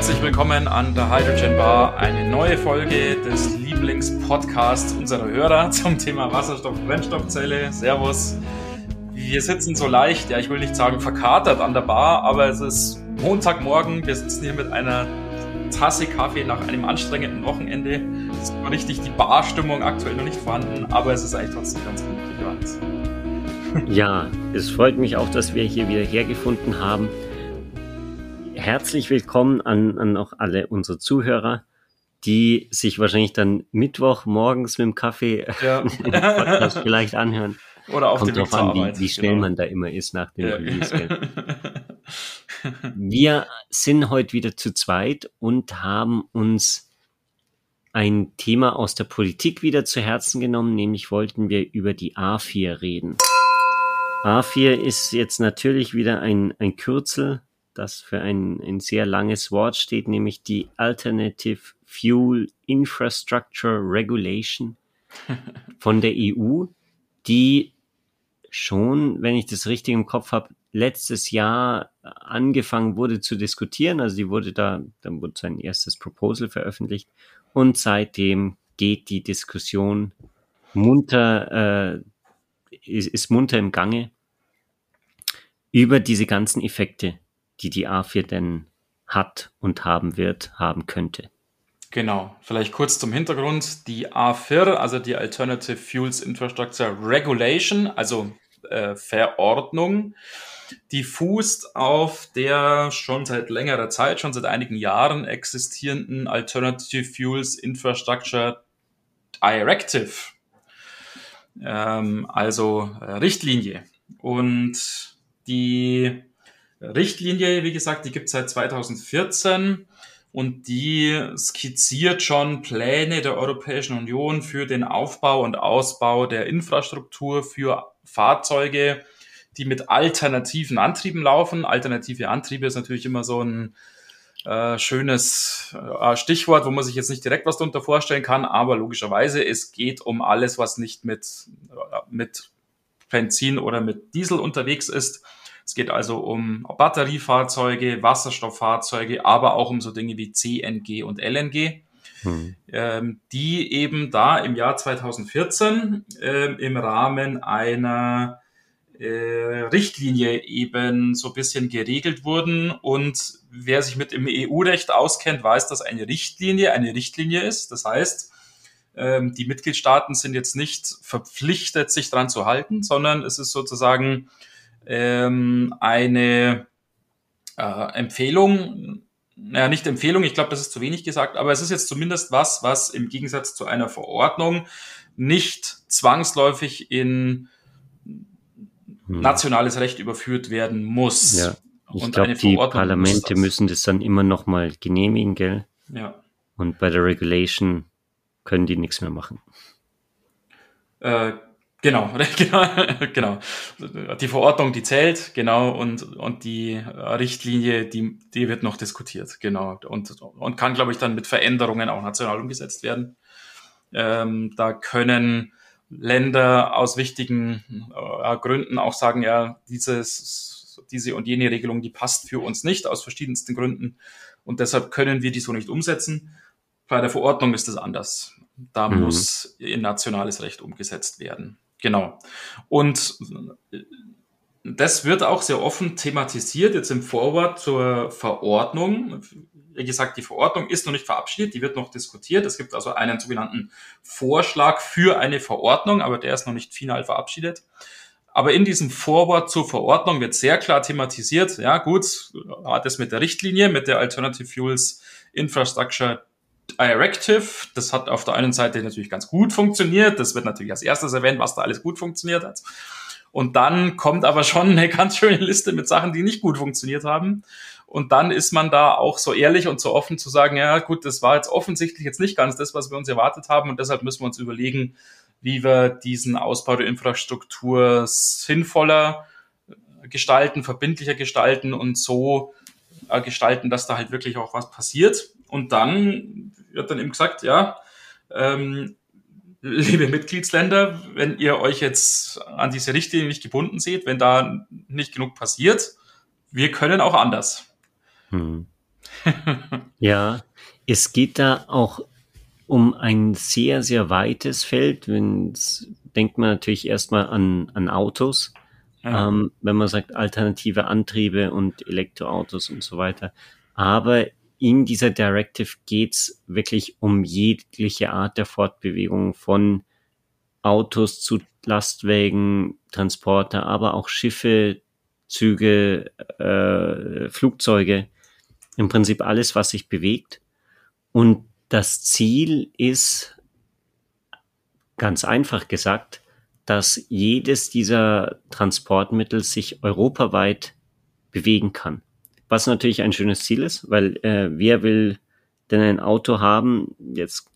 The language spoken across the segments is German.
herzlich willkommen an der Hydrogen Bar. Eine neue Folge des Lieblingspodcasts unserer Hörer zum Thema Wasserstoff-Brennstoffzelle. Servus. Wir sitzen so leicht, ja, ich will nicht sagen verkatert an der Bar, aber es ist Montagmorgen. Wir sitzen hier mit einer Tasse Kaffee nach einem anstrengenden Wochenende. Es ist richtig die Barstimmung aktuell noch nicht vorhanden, aber es ist eigentlich trotzdem ganz gut. Ja, es freut mich auch, dass wir hier wieder hergefunden haben herzlich willkommen an, an auch alle unsere Zuhörer, die sich wahrscheinlich dann Mittwoch morgens mit dem Kaffee ja. Podcast vielleicht anhören. Oder auf Kommt drauf an, wie, wie schnell genau. man da immer ist nach dem ja. Release. Wir sind heute wieder zu zweit und haben uns ein Thema aus der Politik wieder zu Herzen genommen, nämlich wollten wir über die A4 reden. A4 ist jetzt natürlich wieder ein, ein Kürzel das für ein, ein sehr langes Wort steht, nämlich die Alternative Fuel Infrastructure Regulation von der EU, die schon, wenn ich das richtig im Kopf habe, letztes Jahr angefangen wurde zu diskutieren. Also die wurde da, dann wurde sein erstes Proposal veröffentlicht und seitdem geht die Diskussion munter, äh, ist, ist munter im Gange über diese ganzen Effekte, die die A4 denn hat und haben wird, haben könnte. Genau, vielleicht kurz zum Hintergrund. Die A4, also die Alternative Fuels Infrastructure Regulation, also äh, Verordnung, die fußt auf der schon seit längerer Zeit, schon seit einigen Jahren existierenden Alternative Fuels Infrastructure Directive, ähm, also äh, Richtlinie. Und die Richtlinie, wie gesagt, die gibt es seit 2014 und die skizziert schon Pläne der Europäischen Union für den Aufbau und Ausbau der Infrastruktur für Fahrzeuge, die mit alternativen Antrieben laufen. Alternative Antriebe ist natürlich immer so ein äh, schönes äh, Stichwort, wo man sich jetzt nicht direkt was darunter vorstellen kann, aber logischerweise, es geht um alles, was nicht mit, äh, mit Benzin oder mit Diesel unterwegs ist. Es geht also um Batteriefahrzeuge, Wasserstofffahrzeuge, aber auch um so Dinge wie CNG und LNG. Hm. Ähm, die eben da im Jahr 2014 äh, im Rahmen einer äh, Richtlinie eben so ein bisschen geregelt wurden. Und wer sich mit dem EU-Recht auskennt, weiß, dass eine Richtlinie eine Richtlinie ist. Das heißt, ähm, die Mitgliedstaaten sind jetzt nicht verpflichtet, sich dran zu halten, sondern es ist sozusagen ähm, eine äh, Empfehlung, naja, nicht Empfehlung, ich glaube, das ist zu wenig gesagt, aber es ist jetzt zumindest was, was im Gegensatz zu einer Verordnung nicht zwangsläufig in hm. nationales Recht überführt werden muss. Ja. Ich glaube, die Parlamente müssen das dann immer noch mal genehmigen, gell? Ja. Und bei der Regulation können die nichts mehr machen. Äh, Genau, genau, genau. Die Verordnung, die zählt, genau, und, und die Richtlinie, die, die wird noch diskutiert, genau, und, und kann, glaube ich, dann mit Veränderungen auch national umgesetzt werden. Ähm, da können Länder aus wichtigen äh, Gründen auch sagen, ja, dieses, diese und jene Regelung, die passt für uns nicht, aus verschiedensten Gründen, und deshalb können wir die so nicht umsetzen. Bei der Verordnung ist es anders. Da mhm. muss in nationales Recht umgesetzt werden. Genau. Und das wird auch sehr offen thematisiert, jetzt im Vorwort zur Verordnung. Wie gesagt, die Verordnung ist noch nicht verabschiedet, die wird noch diskutiert. Es gibt also einen sogenannten Vorschlag für eine Verordnung, aber der ist noch nicht final verabschiedet. Aber in diesem Vorwort zur Verordnung wird sehr klar thematisiert, ja gut, hat es mit der Richtlinie, mit der Alternative Fuels Infrastructure Directive, das hat auf der einen Seite natürlich ganz gut funktioniert. Das wird natürlich als erstes erwähnt, was da alles gut funktioniert hat. Und dann kommt aber schon eine ganz schöne Liste mit Sachen, die nicht gut funktioniert haben. Und dann ist man da auch so ehrlich und so offen zu sagen, ja gut, das war jetzt offensichtlich jetzt nicht ganz das, was wir uns erwartet haben. Und deshalb müssen wir uns überlegen, wie wir diesen Ausbau der Infrastruktur sinnvoller gestalten, verbindlicher gestalten und so äh, gestalten, dass da halt wirklich auch was passiert. Und dann wird dann eben gesagt, ja, ähm, liebe Mitgliedsländer, wenn ihr euch jetzt an diese Richtlinie nicht gebunden seht, wenn da nicht genug passiert, wir können auch anders. Hm. ja, es geht da auch um ein sehr, sehr weites Feld. Wenn's, denkt man natürlich erstmal an, an Autos. Ja. Ähm, wenn man sagt alternative Antriebe und Elektroautos und so weiter. Aber in dieser Directive geht's wirklich um jegliche Art der Fortbewegung von Autos zu Lastwägen, Transporter, aber auch Schiffe, Züge, äh, Flugzeuge, im Prinzip alles, was sich bewegt. Und das Ziel ist, ganz einfach gesagt, dass jedes dieser Transportmittel sich europaweit bewegen kann. Was natürlich ein schönes Ziel ist, weil äh, wer will denn ein Auto haben, jetzt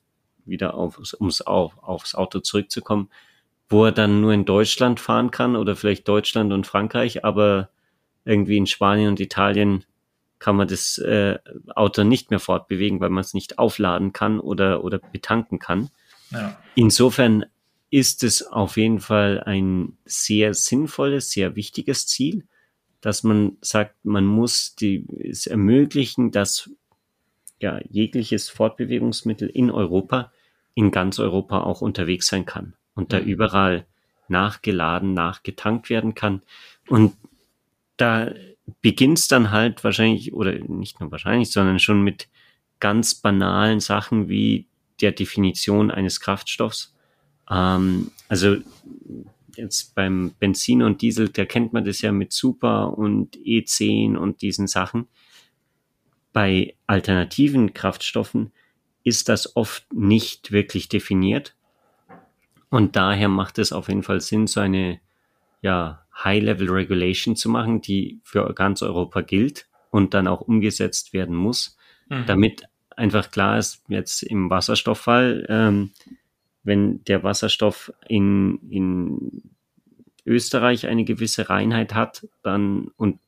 wieder aufs, ums auf, aufs Auto zurückzukommen, wo er dann nur in Deutschland fahren kann oder vielleicht Deutschland und Frankreich, aber irgendwie in Spanien und Italien kann man das äh, Auto nicht mehr fortbewegen, weil man es nicht aufladen kann oder, oder betanken kann. Ja. Insofern ist es auf jeden Fall ein sehr sinnvolles, sehr wichtiges Ziel, dass man sagt, man muss die, es ermöglichen, dass ja, jegliches Fortbewegungsmittel in Europa, in ganz Europa auch unterwegs sein kann und da mhm. überall nachgeladen, nachgetankt werden kann. Und da beginnt es dann halt wahrscheinlich, oder nicht nur wahrscheinlich, sondern schon mit ganz banalen Sachen wie der Definition eines Kraftstoffs. Ähm, also jetzt beim Benzin und Diesel, da kennt man das ja mit Super und E10 und diesen Sachen. Bei alternativen Kraftstoffen ist das oft nicht wirklich definiert. Und daher macht es auf jeden Fall Sinn, so eine ja, High-Level Regulation zu machen, die für ganz Europa gilt und dann auch umgesetzt werden muss, mhm. damit einfach klar ist, jetzt im Wasserstofffall, ähm, wenn der Wasserstoff in, in Österreich eine gewisse Reinheit hat, dann und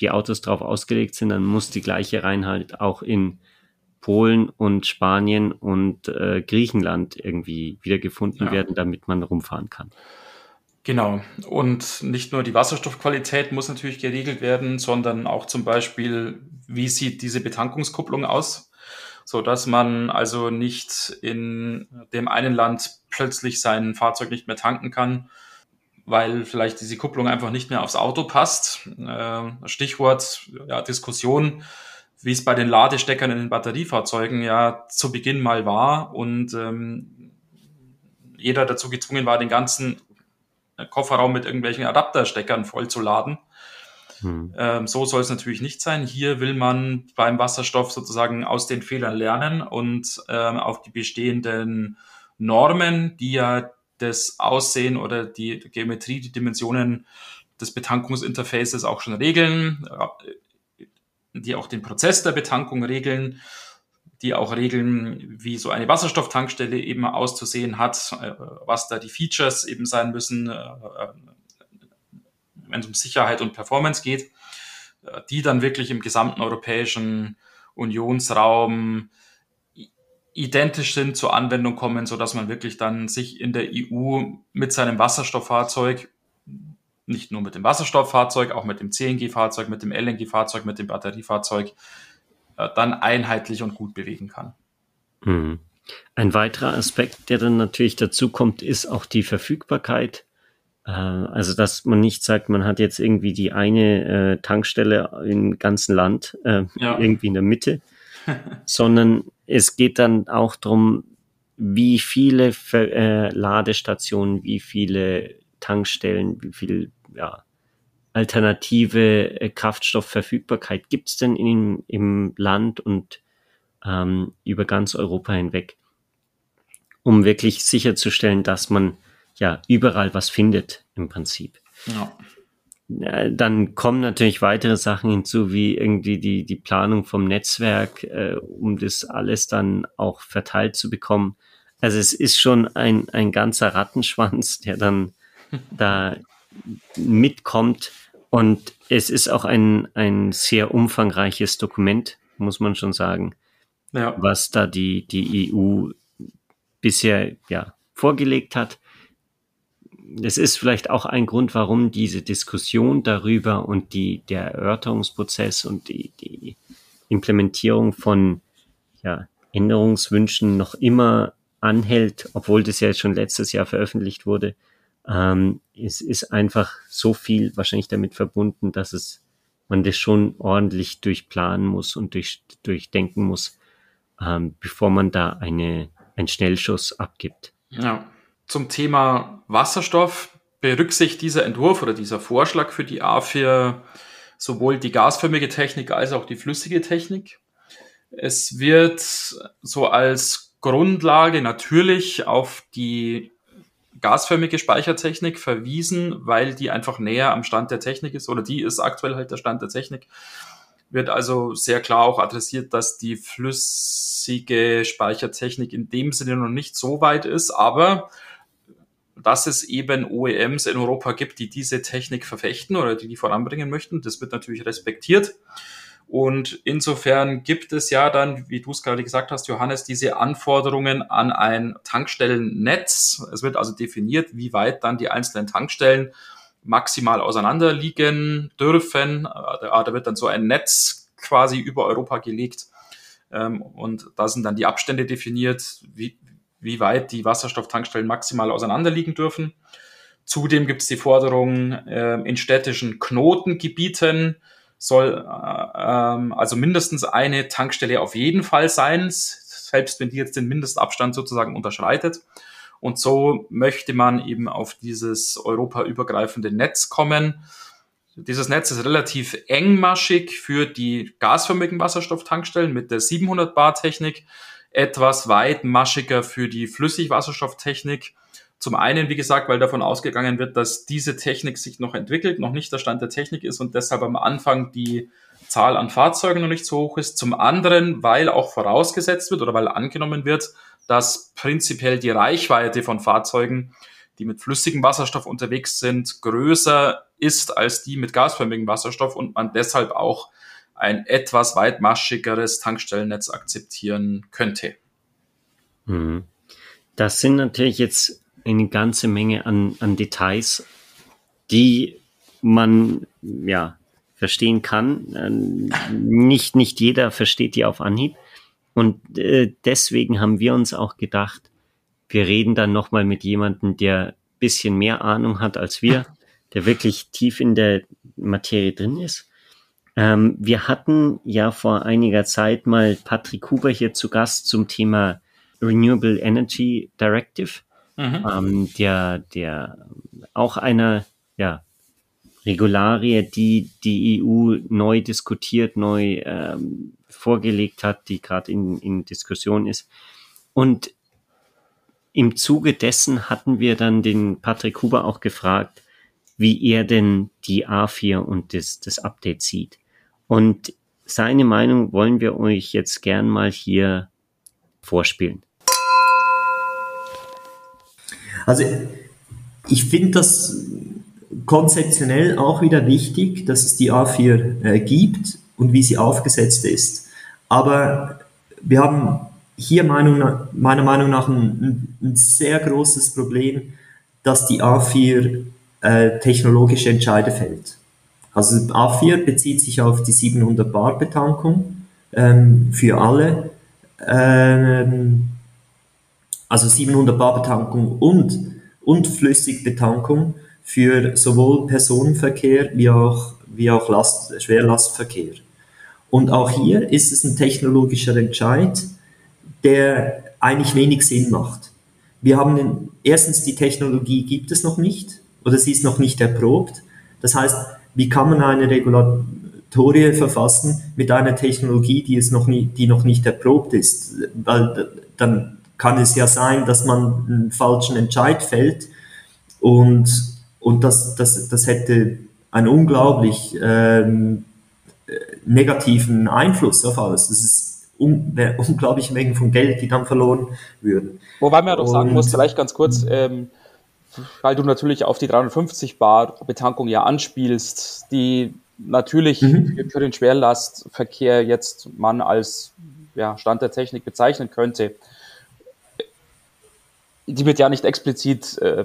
die Autos darauf ausgelegt sind, dann muss die gleiche Reinheit auch in Polen und Spanien und äh, Griechenland irgendwie wiedergefunden ja. werden, damit man rumfahren kann. Genau. Und nicht nur die Wasserstoffqualität muss natürlich geregelt werden, sondern auch zum Beispiel, wie sieht diese Betankungskupplung aus, so dass man also nicht in dem einen Land plötzlich sein Fahrzeug nicht mehr tanken kann, weil vielleicht diese Kupplung einfach nicht mehr aufs Auto passt. Äh, Stichwort ja, Diskussion wie es bei den Ladesteckern in den Batteriefahrzeugen ja zu Beginn mal war und ähm, jeder dazu gezwungen war, den ganzen Kofferraum mit irgendwelchen Adaptersteckern vollzuladen. Hm. Ähm, so soll es natürlich nicht sein. Hier will man beim Wasserstoff sozusagen aus den Fehlern lernen und ähm, auf die bestehenden Normen, die ja das Aussehen oder die Geometrie, die Dimensionen des Betankungsinterfaces auch schon regeln, die auch den Prozess der Betankung regeln, die auch regeln, wie so eine Wasserstofftankstelle eben auszusehen hat, äh, was da die Features eben sein müssen, äh, äh, wenn es um Sicherheit und Performance geht, die dann wirklich im gesamten europäischen Unionsraum identisch sind, zur Anwendung kommen, so dass man wirklich dann sich in der EU mit seinem Wasserstofffahrzeug nicht nur mit dem Wasserstofffahrzeug, auch mit dem CNG-Fahrzeug, mit dem LNG-Fahrzeug, mit dem Batteriefahrzeug äh, dann einheitlich und gut bewegen kann. Mhm. Ein weiterer Aspekt, der dann natürlich dazu kommt, ist auch die Verfügbarkeit. Äh, also, dass man nicht sagt, man hat jetzt irgendwie die eine äh, Tankstelle im ganzen Land, äh, ja. irgendwie in der Mitte, sondern es geht dann auch darum, wie viele Ver äh, Ladestationen, wie viele Tankstellen, wie viel ja, alternative äh, Kraftstoffverfügbarkeit gibt es denn in, im Land und ähm, über ganz Europa hinweg, um wirklich sicherzustellen, dass man ja überall was findet im Prinzip. Ja. Dann kommen natürlich weitere Sachen hinzu, wie irgendwie die, die Planung vom Netzwerk, äh, um das alles dann auch verteilt zu bekommen. Also es ist schon ein, ein ganzer Rattenschwanz, der dann da mitkommt. Und es ist auch ein, ein sehr umfangreiches Dokument, muss man schon sagen, ja. was da die, die EU bisher ja, vorgelegt hat. Es ist vielleicht auch ein Grund, warum diese Diskussion darüber und die, der Erörterungsprozess und die, die Implementierung von ja, Änderungswünschen noch immer anhält, obwohl das ja schon letztes Jahr veröffentlicht wurde. Ähm, es ist einfach so viel wahrscheinlich damit verbunden, dass es man das schon ordentlich durchplanen muss und durch, durchdenken muss, ähm, bevor man da eine, einen Schnellschuss abgibt. Ja. Zum Thema Wasserstoff berücksichtigt dieser Entwurf oder dieser Vorschlag für die A4 sowohl die gasförmige Technik als auch die flüssige Technik. Es wird so als Grundlage natürlich auf die gasförmige Speichertechnik verwiesen, weil die einfach näher am Stand der Technik ist oder die ist aktuell halt der Stand der Technik. Wird also sehr klar auch adressiert, dass die flüssige Speichertechnik in dem Sinne noch nicht so weit ist, aber dass es eben OEMs in Europa gibt, die diese Technik verfechten oder die die voranbringen möchten. Das wird natürlich respektiert. Und insofern gibt es ja dann, wie du es gerade gesagt hast, Johannes, diese Anforderungen an ein Tankstellennetz. Es wird also definiert, wie weit dann die einzelnen Tankstellen maximal auseinander liegen dürfen. Da wird dann so ein Netz quasi über Europa gelegt. Ähm, und da sind dann die Abstände definiert, wie, wie weit die Wasserstofftankstellen maximal auseinander liegen dürfen. Zudem gibt es die Forderung, äh, in städtischen Knotengebieten soll äh, ähm, also mindestens eine Tankstelle auf jeden Fall sein, selbst wenn die jetzt den Mindestabstand sozusagen unterschreitet. Und so möchte man eben auf dieses europaübergreifende Netz kommen. Dieses Netz ist relativ engmaschig für die gasförmigen Wasserstofftankstellen mit der 700 Bar Technik etwas weitmaschiger für die Flüssigwasserstofftechnik. Zum einen, wie gesagt, weil davon ausgegangen wird, dass diese Technik sich noch entwickelt, noch nicht der Stand der Technik ist und deshalb am Anfang die Zahl an Fahrzeugen noch nicht so hoch ist. Zum anderen, weil auch vorausgesetzt wird oder weil angenommen wird, dass prinzipiell die Reichweite von Fahrzeugen, die mit flüssigem Wasserstoff unterwegs sind, größer ist als die mit gasförmigem Wasserstoff und man deshalb auch ein etwas weitmaschigeres Tankstellennetz akzeptieren könnte. Mhm. Das sind natürlich jetzt eine ganze Menge an, an Details, die man ja verstehen kann. Ähm, nicht, nicht jeder versteht die auf Anhieb. Und äh, deswegen haben wir uns auch gedacht, wir reden dann nochmal mit jemandem, der bisschen mehr Ahnung hat als wir, der wirklich tief in der Materie drin ist. Ähm, wir hatten ja vor einiger Zeit mal Patrick Huber hier zu Gast zum Thema Renewable Energy Directive, mhm. ähm, der, der auch eine ja, Regularie, die die EU neu diskutiert, neu ähm, vorgelegt hat, die gerade in, in Diskussion ist. Und im Zuge dessen hatten wir dann den Patrick Huber auch gefragt, wie er denn die A4 und das, das Update sieht. Und seine Meinung wollen wir euch jetzt gern mal hier vorspielen. Also ich finde das konzeptionell auch wieder wichtig, dass es die A4 äh, gibt und wie sie aufgesetzt ist. Aber wir haben hier Meinung, meiner Meinung nach ein, ein sehr großes Problem, dass die A4 äh, technologische Entscheide fällt. Also A4 bezieht sich auf die 700 Bar Betankung ähm, für alle. Ähm, also 700 Bar Betankung und, und Flüssigbetankung für sowohl Personenverkehr wie auch, wie auch Last, Schwerlastverkehr. Und auch hier ist es ein technologischer Entscheid, der eigentlich wenig Sinn macht. Wir haben erstens die Technologie gibt es noch nicht oder sie ist noch nicht erprobt. Das heißt, wie kann man eine Regulatorie verfassen mit einer Technologie, die es noch nie, die noch nicht erprobt ist? Weil dann kann es ja sein, dass man einen falschen Entscheid fällt und, und das, das, das hätte einen unglaublich ähm, negativen Einfluss auf alles. Das ist un unglaubliche Mengen von Geld, die dann verloren würden. Wobei man ja doch sagen muss, vielleicht ganz kurz, ähm, weil du natürlich auf die 350 Bar Betankung ja anspielst, die natürlich mhm. für den Schwerlastverkehr jetzt man als ja, Stand der Technik bezeichnen könnte. Die wird ja nicht explizit äh,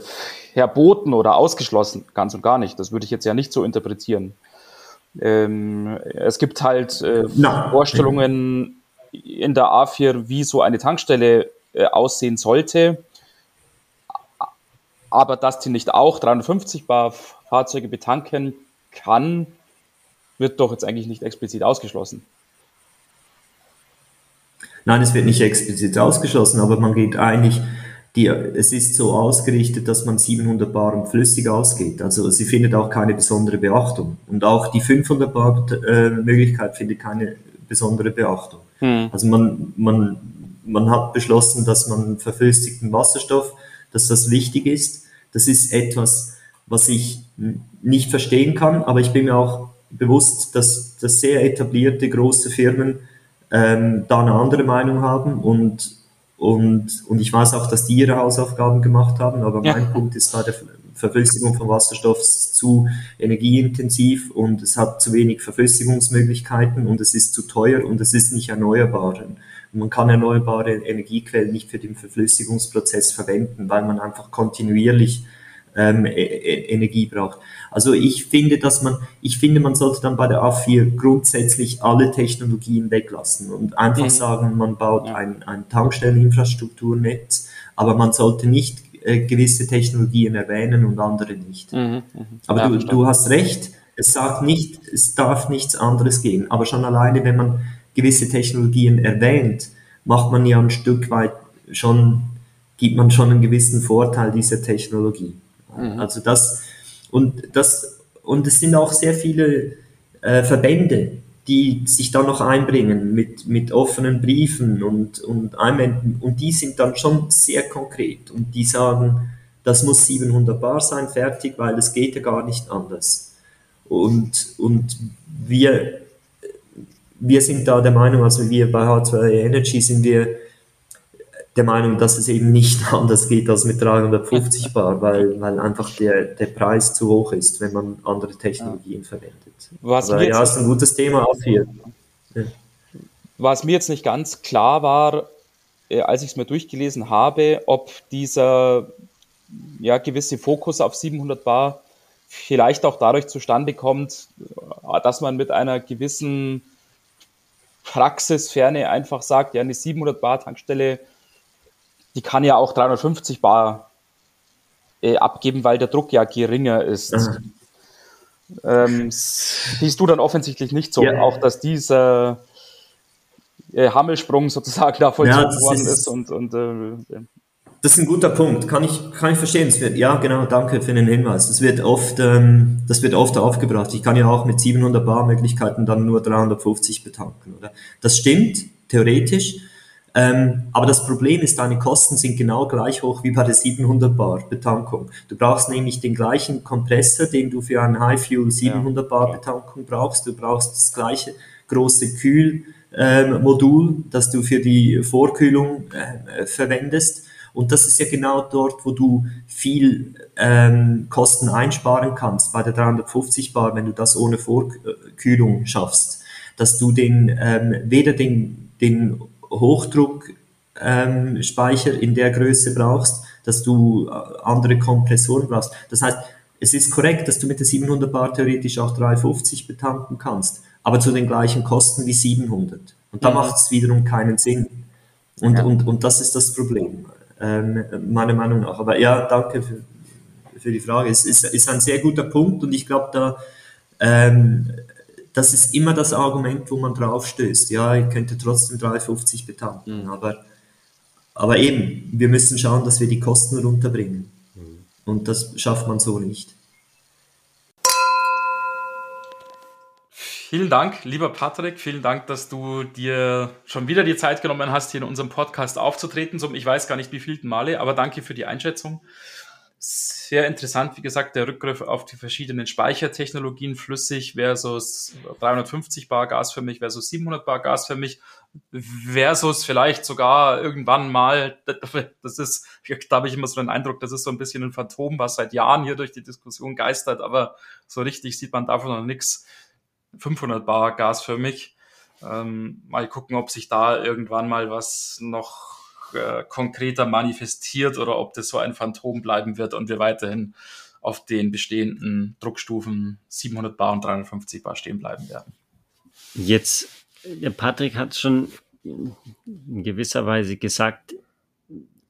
verboten oder ausgeschlossen, ganz und gar nicht. Das würde ich jetzt ja nicht so interpretieren. Ähm, es gibt halt äh, Vorstellungen in der A4, wie so eine Tankstelle äh, aussehen sollte. Aber dass die nicht auch 350 Bar Fahrzeuge betanken kann, wird doch jetzt eigentlich nicht explizit ausgeschlossen. Nein, es wird nicht explizit ausgeschlossen, aber man geht eigentlich, die, es ist so ausgerichtet, dass man 700 Bar und flüssig ausgeht. Also sie findet auch keine besondere Beachtung. Und auch die 500 Bar äh, Möglichkeit findet keine besondere Beachtung. Hm. Also man, man, man hat beschlossen, dass man verflüssigten Wasserstoff, dass das wichtig ist. Das ist etwas, was ich nicht verstehen kann, aber ich bin mir auch bewusst, dass, dass sehr etablierte große Firmen ähm, da eine andere Meinung haben und, und, und ich weiß auch, dass die ihre Hausaufgaben gemacht haben, aber ja. mein Punkt ist bei der Verflüssigung von Wasserstoff zu energieintensiv und es hat zu wenig Verflüssigungsmöglichkeiten und es ist zu teuer und es ist nicht erneuerbar. Und man kann erneuerbare Energiequellen nicht für den Verflüssigungsprozess verwenden, weil man einfach kontinuierlich ähm, e, e Energie braucht. Also ich finde, dass man, ich finde, man sollte dann bei der A4 grundsätzlich alle Technologien weglassen und einfach mhm. sagen, man baut ein, ein Tankstelleninfrastrukturnetz, aber man sollte nicht äh, gewisse Technologien erwähnen und andere nicht. Mhm, mh. Aber ja, du, du hast recht, es sagt nicht, es darf nichts anderes gehen, aber schon alleine, wenn man gewisse Technologien erwähnt, macht man ja ein Stück weit schon, gibt man schon einen gewissen Vorteil dieser Technologie. Mhm. Also das, und das, und es sind auch sehr viele äh, Verbände, die sich dann noch einbringen mit, mit offenen Briefen und, und Einwänden. Und die sind dann schon sehr konkret und die sagen, das muss 700 Bar sein, fertig, weil es geht ja gar nicht anders. Und, und wir, wir sind da der Meinung, also wir bei H2 Energy sind wir der Meinung, dass es eben nicht anders geht als mit 350 Bar, weil, weil einfach der, der Preis zu hoch ist, wenn man andere Technologien ja. verwendet. Was Aber ja, ist ein gutes Thema auch hier. Ja. Was mir jetzt nicht ganz klar war, äh, als ich es mir durchgelesen habe, ob dieser ja, gewisse Fokus auf 700 Bar vielleicht auch dadurch zustande kommt, dass man mit einer gewissen Praxisferne einfach sagt, ja, eine 700 Bar Tankstelle die kann ja auch 350 Bar äh, abgeben, weil der Druck ja geringer ist. Ähm, siehst du dann offensichtlich nicht so, ja. auch dass dieser äh, Hammelsprung sozusagen da vollzogen ja, worden ist, ist und, und äh, das ist ein guter Punkt, kann ich, kann ich verstehen. Wird, ja, genau, danke für den Hinweis. Das wird oft, ähm, das wird oft aufgebracht. Ich kann ja auch mit 700 Bar Möglichkeiten dann nur 350 betanken, oder? Das stimmt, theoretisch. Ähm, aber das Problem ist, deine Kosten sind genau gleich hoch wie bei der 700 Bar Betankung. Du brauchst nämlich den gleichen Kompressor, den du für eine High Fuel 700 Bar Betankung brauchst. Du brauchst das gleiche große Kühlmodul, ähm, das du für die Vorkühlung äh, verwendest. Und das ist ja genau dort, wo du viel ähm, Kosten einsparen kannst bei der 350 Bar, wenn du das ohne Vorkühlung schaffst, dass du den ähm, weder den, den Hochdruckspeicher ähm, in der Größe brauchst, dass du äh, andere Kompressoren brauchst. Das heißt, es ist korrekt, dass du mit der 700 Bar theoretisch auch 350 betanken kannst, aber zu den gleichen Kosten wie 700. Und da ja. macht es wiederum keinen Sinn. Und, ja. und, und das ist das Problem, ähm, meiner Meinung nach. Aber ja, danke für, für die Frage. Es ist, ist ein sehr guter Punkt und ich glaube, da ähm, das ist immer das Argument, wo man drauf stößt. Ja, ich könnte trotzdem 3,50 betanken, mhm. aber, aber eben, wir müssen schauen, dass wir die Kosten runterbringen. Mhm. Und das schafft man so nicht. Vielen Dank, lieber Patrick. Vielen Dank, dass du dir schon wieder die Zeit genommen hast, hier in unserem Podcast aufzutreten. Zum, ich weiß gar nicht, wie vielten Male, aber danke für die Einschätzung sehr interessant, wie gesagt, der Rückgriff auf die verschiedenen Speichertechnologien, flüssig versus 350 Bar Gas für mich versus 700 Bar Gas für mich versus vielleicht sogar irgendwann mal, das ist, da habe ich immer so den Eindruck, das ist so ein bisschen ein Phantom, was seit Jahren hier durch die Diskussion geistert, aber so richtig sieht man davon noch nichts. 500 Bar Gas für mich. Ähm, mal gucken, ob sich da irgendwann mal was noch äh, konkreter manifestiert oder ob das so ein Phantom bleiben wird und wir weiterhin auf den bestehenden Druckstufen 700 Bar und 350 Bar stehen bleiben werden. Jetzt, der Patrick hat schon in gewisser Weise gesagt,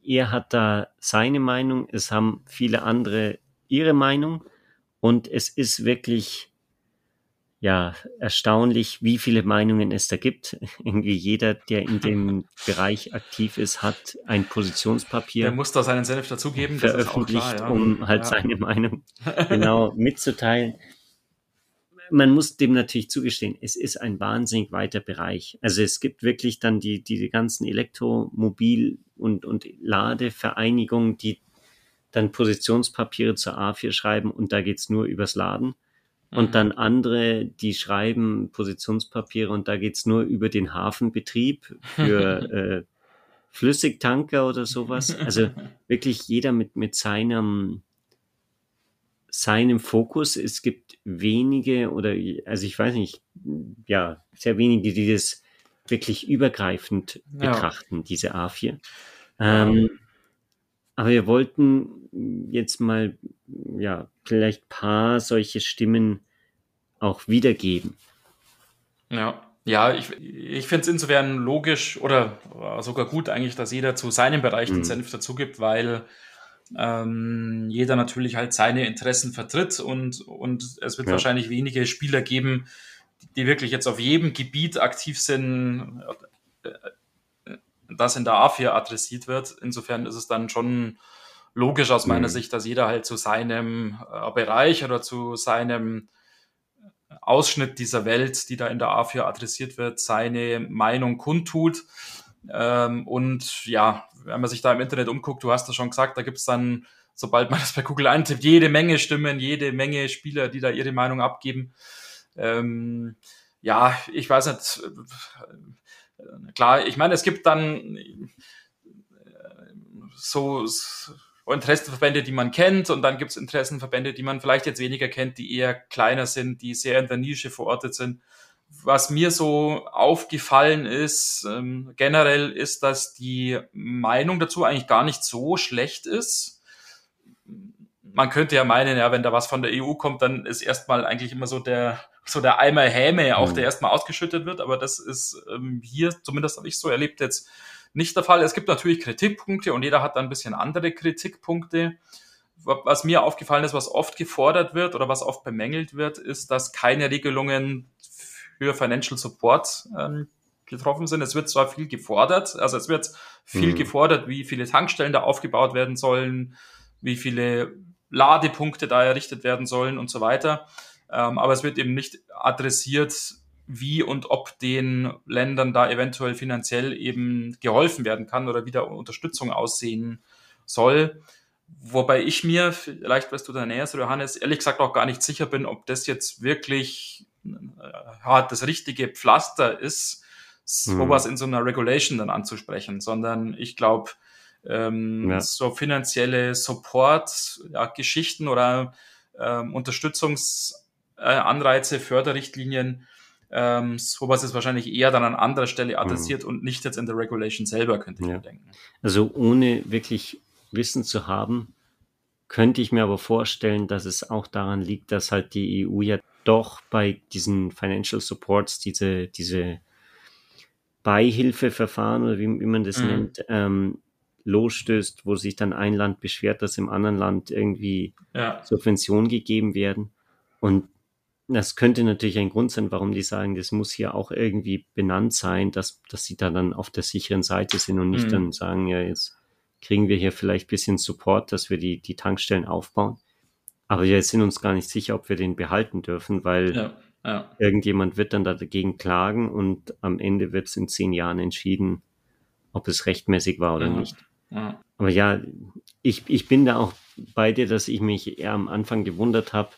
er hat da seine Meinung, es haben viele andere ihre Meinung und es ist wirklich ja erstaunlich, wie viele Meinungen es da gibt. Irgendwie jeder, der in dem Bereich aktiv ist, hat ein Positionspapier. Der muss da seinen Senf dazugeben, veröffentlicht, klar, ja. um halt ja. seine Meinung genau mitzuteilen man muss dem natürlich zugestehen, es ist ein wahnsinnig weiter Bereich. Also es gibt wirklich dann die, die ganzen Elektromobil- und, und Ladevereinigungen, die dann Positionspapiere zur A4 schreiben und da geht's nur übers Laden. Und mhm. dann andere, die schreiben Positionspapiere und da geht's nur über den Hafenbetrieb für äh, Flüssigtanker oder sowas. Also wirklich jeder mit, mit seinem seinem Fokus. Es gibt wenige oder, also ich weiß nicht, ja, sehr wenige, die das wirklich übergreifend ja. betrachten, diese A4. Ähm, aber wir wollten jetzt mal, ja, vielleicht paar solche Stimmen auch wiedergeben. Ja. Ja, ich, ich finde es insofern logisch oder sogar gut eigentlich, dass jeder zu seinem Bereich den mhm. Senf dazu gibt, weil ähm, jeder natürlich halt seine Interessen vertritt und, und es wird ja. wahrscheinlich wenige Spieler geben, die wirklich jetzt auf jedem Gebiet aktiv sind, äh, äh, das in der A4 adressiert wird. Insofern ist es dann schon logisch aus meiner mhm. Sicht, dass jeder halt zu seinem äh, Bereich oder zu seinem Ausschnitt dieser Welt, die da in der A4 adressiert wird, seine Meinung kundtut. Ähm, und ja, wenn man sich da im Internet umguckt, du hast das schon gesagt, da gibt's dann, sobald man das bei Google eintippt, jede Menge Stimmen, jede Menge Spieler, die da ihre Meinung abgeben. Ähm, ja, ich weiß nicht, äh, klar, ich meine, es gibt dann äh, so, so Interessenverbände, die man kennt, und dann gibt's Interessenverbände, die man vielleicht jetzt weniger kennt, die eher kleiner sind, die sehr in der Nische verortet sind was mir so aufgefallen ist, ähm, generell ist, dass die Meinung dazu eigentlich gar nicht so schlecht ist. Man könnte ja meinen, ja, wenn da was von der EU kommt, dann ist erstmal eigentlich immer so der, so der Eimer Häme auch, mhm. der erstmal ausgeschüttet wird. Aber das ist ähm, hier, zumindest habe ich so erlebt, jetzt nicht der Fall. Es gibt natürlich Kritikpunkte und jeder hat dann ein bisschen andere Kritikpunkte. Was mir aufgefallen ist, was oft gefordert wird oder was oft bemängelt wird, ist, dass keine Regelungen für Financial Support ähm, getroffen sind. Es wird zwar viel gefordert, also es wird viel mhm. gefordert, wie viele Tankstellen da aufgebaut werden sollen, wie viele Ladepunkte da errichtet werden sollen und so weiter. Ähm, aber es wird eben nicht adressiert, wie und ob den Ländern da eventuell finanziell eben geholfen werden kann oder wie da Unterstützung aussehen soll. Wobei ich mir, vielleicht weißt du da näher, Johannes, ehrlich gesagt auch gar nicht sicher bin, ob das jetzt wirklich äh, das richtige Pflaster ist, sowas mhm. in so einer Regulation dann anzusprechen, sondern ich glaube, ähm, ja. so finanzielle Support-Geschichten ja, oder ähm, Unterstützungsanreize, Förderrichtlinien, ähm, sowas ist wahrscheinlich eher dann an anderer Stelle adressiert mhm. und nicht jetzt in der Regulation selber, könnte ich ja. mir denken. Also ohne wirklich Wissen zu haben, könnte ich mir aber vorstellen, dass es auch daran liegt, dass halt die EU ja doch bei diesen Financial Supports diese, diese Beihilfeverfahren oder wie, wie man das mhm. nennt, ähm, losstößt, wo sich dann ein Land beschwert, dass im anderen Land irgendwie ja. Subventionen gegeben werden. Und das könnte natürlich ein Grund sein, warum die sagen, das muss hier auch irgendwie benannt sein, dass, dass sie da dann auf der sicheren Seite sind und nicht mhm. dann sagen, ja, jetzt kriegen wir hier vielleicht bisschen Support, dass wir die, die Tankstellen aufbauen. Aber wir sind uns gar nicht sicher, ob wir den behalten dürfen, weil ja, ja. irgendjemand wird dann dagegen klagen und am Ende wird es in zehn Jahren entschieden, ob es rechtmäßig war oder ja, nicht. Aber ja, ich, ich bin da auch bei dir, dass ich mich eher am Anfang gewundert habe.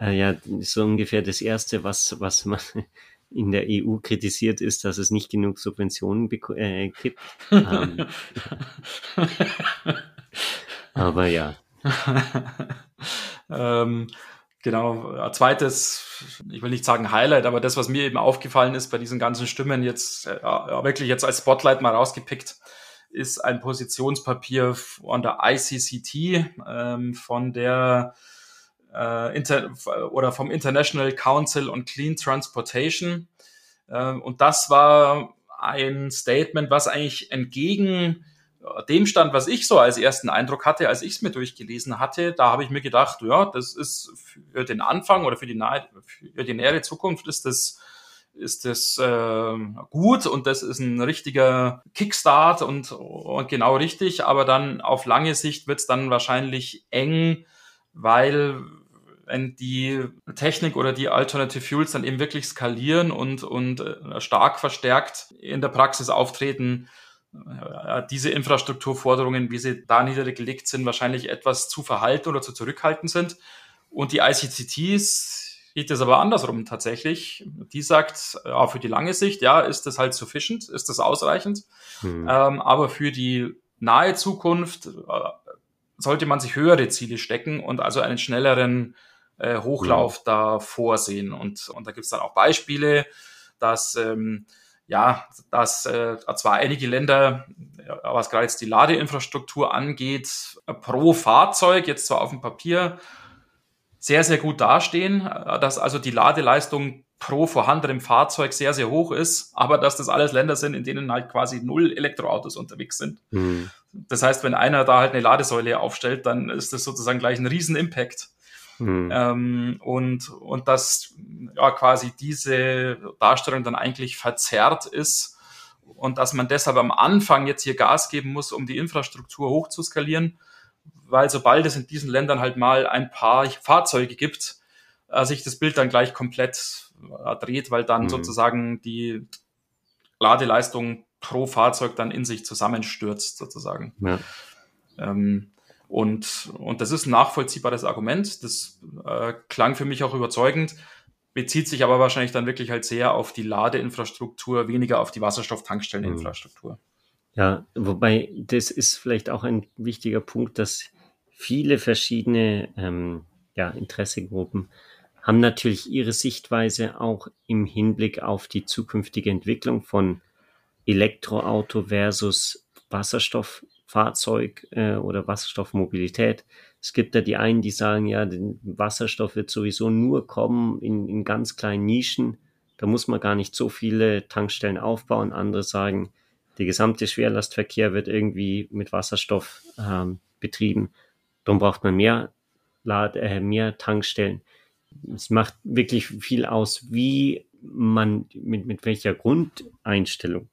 Äh, ja, so ungefähr das Erste, was, was man in der EU kritisiert, ist, dass es nicht genug Subventionen äh, gibt. ähm, aber ja. Ähm, genau, zweites, ich will nicht sagen Highlight, aber das, was mir eben aufgefallen ist bei diesen ganzen Stimmen jetzt, äh, wirklich jetzt als Spotlight mal rausgepickt, ist ein Positionspapier von der ICCT, ähm, von der äh, inter oder vom International Council on Clean Transportation. Äh, und das war ein Statement, was eigentlich entgegen dem stand, was ich so als ersten Eindruck hatte, als ich es mir durchgelesen hatte, da habe ich mir gedacht, ja, das ist für den Anfang oder für die, nahe, für die nähere Zukunft ist das ist das äh, gut und das ist ein richtiger Kickstart und, und genau richtig, aber dann auf lange Sicht wird es dann wahrscheinlich eng, weil wenn die Technik oder die Alternative Fuels dann eben wirklich skalieren und, und äh, stark verstärkt in der Praxis auftreten, äh, diese Infrastrukturforderungen, wie sie da niedergelegt sind, wahrscheinlich etwas zu verhalten oder zu zurückhaltend sind. Und die ICCTs sieht es aber andersrum tatsächlich. Die sagt, ja, für die lange Sicht, ja, ist das halt sufficient, ist das ausreichend. Hm. Ähm, aber für die nahe Zukunft äh, sollte man sich höhere Ziele stecken und also einen schnelleren äh, Hochlauf mhm. da vorsehen. Und, und da gibt es dann auch Beispiele, dass ähm, ja, dass äh, zwar einige Länder, was gerade jetzt die Ladeinfrastruktur angeht, pro Fahrzeug, jetzt zwar auf dem Papier, sehr, sehr gut dastehen, äh, dass also die Ladeleistung pro vorhandenem Fahrzeug sehr, sehr hoch ist, aber dass das alles Länder sind, in denen halt quasi null Elektroautos unterwegs sind. Mhm. Das heißt, wenn einer da halt eine Ladesäule aufstellt, dann ist das sozusagen gleich ein riesen Impact. Mhm. Ähm, und, und dass ja quasi diese Darstellung dann eigentlich verzerrt ist und dass man deshalb am Anfang jetzt hier Gas geben muss, um die Infrastruktur hoch zu skalieren, weil sobald es in diesen Ländern halt mal ein paar Fahrzeuge gibt, äh, sich das Bild dann gleich komplett äh, dreht, weil dann mhm. sozusagen die Ladeleistung pro Fahrzeug dann in sich zusammenstürzt, sozusagen. Ja. Ähm, und, und das ist ein nachvollziehbares Argument. Das äh, klang für mich auch überzeugend, bezieht sich aber wahrscheinlich dann wirklich halt sehr auf die Ladeinfrastruktur, weniger auf die Wasserstofftankstelleninfrastruktur. Ja, wobei das ist vielleicht auch ein wichtiger Punkt, dass viele verschiedene ähm, ja, Interessegruppen haben natürlich ihre Sichtweise auch im Hinblick auf die zukünftige Entwicklung von Elektroauto versus Wasserstofffahrzeug äh, oder Wasserstoffmobilität. Es gibt da die einen, die sagen, ja, Wasserstoff wird sowieso nur kommen in, in ganz kleinen Nischen. Da muss man gar nicht so viele Tankstellen aufbauen. Andere sagen, der gesamte Schwerlastverkehr wird irgendwie mit Wasserstoff ähm, betrieben. Darum braucht man mehr, Lad äh, mehr Tankstellen. Es macht wirklich viel aus, wie man, mit, mit welcher Grundeinstellung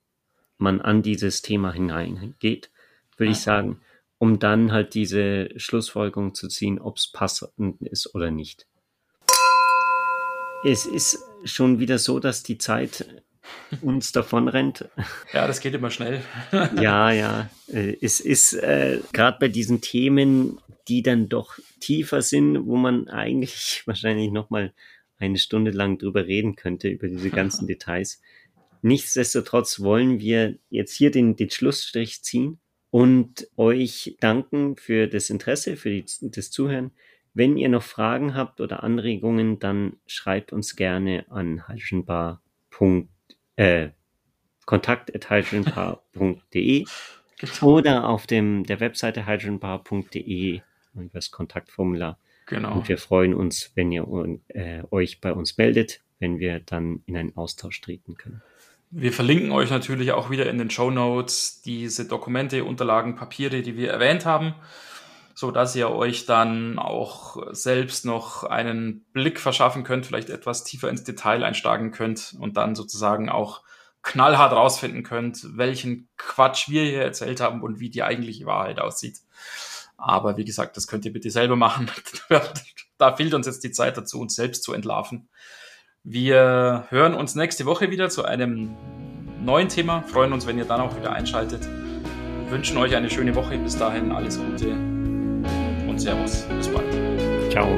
man an dieses Thema hineingeht, würde ich sagen, um dann halt diese Schlussfolgerung zu ziehen, ob es passend ist oder nicht. Es ist schon wieder so, dass die Zeit uns davon rennt. Ja, das geht immer schnell. ja, ja. Äh, es ist äh, gerade bei diesen Themen, die dann doch tiefer sind, wo man eigentlich wahrscheinlich nochmal eine Stunde lang drüber reden könnte, über diese ganzen Details. Nichtsdestotrotz wollen wir jetzt hier den, den Schlussstrich ziehen und euch danken für das Interesse, für die, das Zuhören. Wenn ihr noch Fragen habt oder Anregungen, dann schreibt uns gerne an hydrogenbar.de äh, kontakt.hydrogenpower.de genau. oder auf dem, der Webseite hydrogenpower.de über das Kontaktformular. Genau. Und wir freuen uns, wenn ihr äh, euch bei uns meldet, wenn wir dann in einen Austausch treten können. Wir verlinken euch natürlich auch wieder in den Show Notes diese Dokumente, Unterlagen, Papiere, die wir erwähnt haben, so dass ihr euch dann auch selbst noch einen Blick verschaffen könnt, vielleicht etwas tiefer ins Detail einsteigen könnt und dann sozusagen auch knallhart rausfinden könnt, welchen Quatsch wir hier erzählt haben und wie die eigentliche Wahrheit aussieht. Aber wie gesagt, das könnt ihr bitte selber machen. da fehlt uns jetzt die Zeit dazu, uns selbst zu entlarven. Wir hören uns nächste Woche wieder zu einem neuen Thema. Freuen uns, wenn ihr dann auch wieder einschaltet. Wir wünschen euch eine schöne Woche. Bis dahin alles Gute und Servus. Bis bald. Ciao.